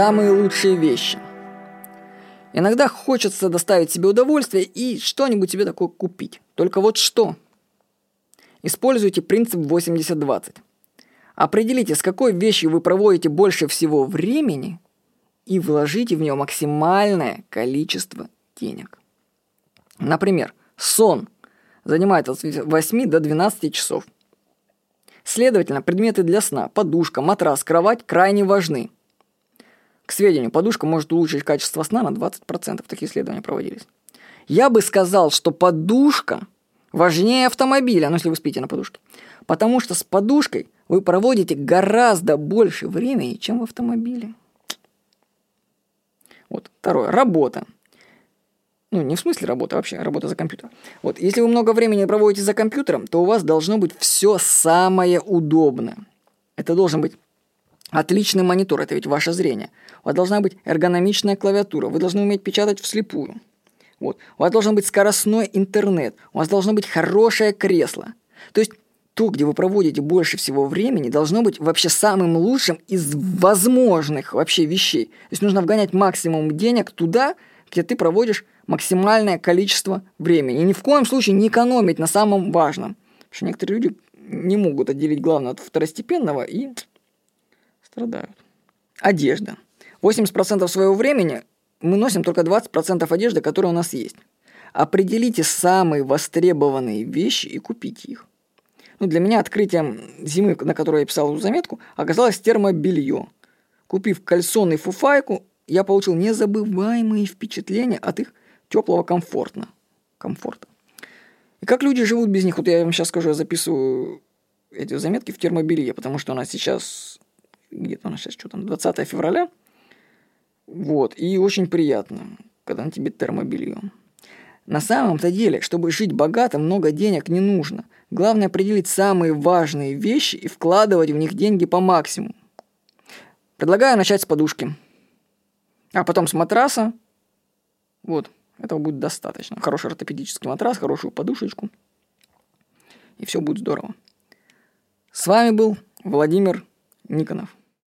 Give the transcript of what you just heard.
самые лучшие вещи. Иногда хочется доставить себе удовольствие и что-нибудь себе такое купить. Только вот что? Используйте принцип 80-20. Определите, с какой вещью вы проводите больше всего времени и вложите в нее максимальное количество денег. Например, сон занимает от 8 до 12 часов. Следовательно, предметы для сна, подушка, матрас, кровать крайне важны. К сведению, подушка может улучшить качество сна на 20%. Такие исследования проводились. Я бы сказал, что подушка важнее автомобиля, ну если вы спите на подушке. Потому что с подушкой вы проводите гораздо больше времени, чем в автомобиле. Вот второе. Работа. Ну, не в смысле работа, вообще работа за компьютером. Вот, если вы много времени проводите за компьютером, то у вас должно быть все самое удобное. Это должен быть отличный монитор, это ведь ваше зрение. У вас должна быть эргономичная клавиатура, вы должны уметь печатать вслепую. Вот. У вас должен быть скоростной интернет, у вас должно быть хорошее кресло. То есть то, где вы проводите больше всего времени, должно быть вообще самым лучшим из возможных вообще вещей. То есть нужно вгонять максимум денег туда, где ты проводишь максимальное количество времени. И ни в коем случае не экономить на самом важном. Потому что некоторые люди не могут отделить главное от второстепенного и страдают. Одежда. 80% своего времени мы носим только 20% одежды, которая у нас есть. Определите самые востребованные вещи и купите их. Ну, для меня открытием зимы, на которую я писал эту заметку, оказалось термобелье. Купив кальсон и фуфайку, я получил незабываемые впечатления от их теплого комфортно. комфорта. И как люди живут без них? Вот я вам сейчас скажу, я записываю эти заметки в термобелье, потому что у нас сейчас, где-то у нас сейчас что там, 20 февраля, вот, и очень приятно, когда на тебе термобелье. На самом-то деле, чтобы жить богато, много денег не нужно. Главное определить самые важные вещи и вкладывать в них деньги по максимуму. Предлагаю начать с подушки. А потом с матраса. Вот, этого будет достаточно. Хороший ортопедический матрас, хорошую подушечку. И все будет здорово. С вами был Владимир Никонов.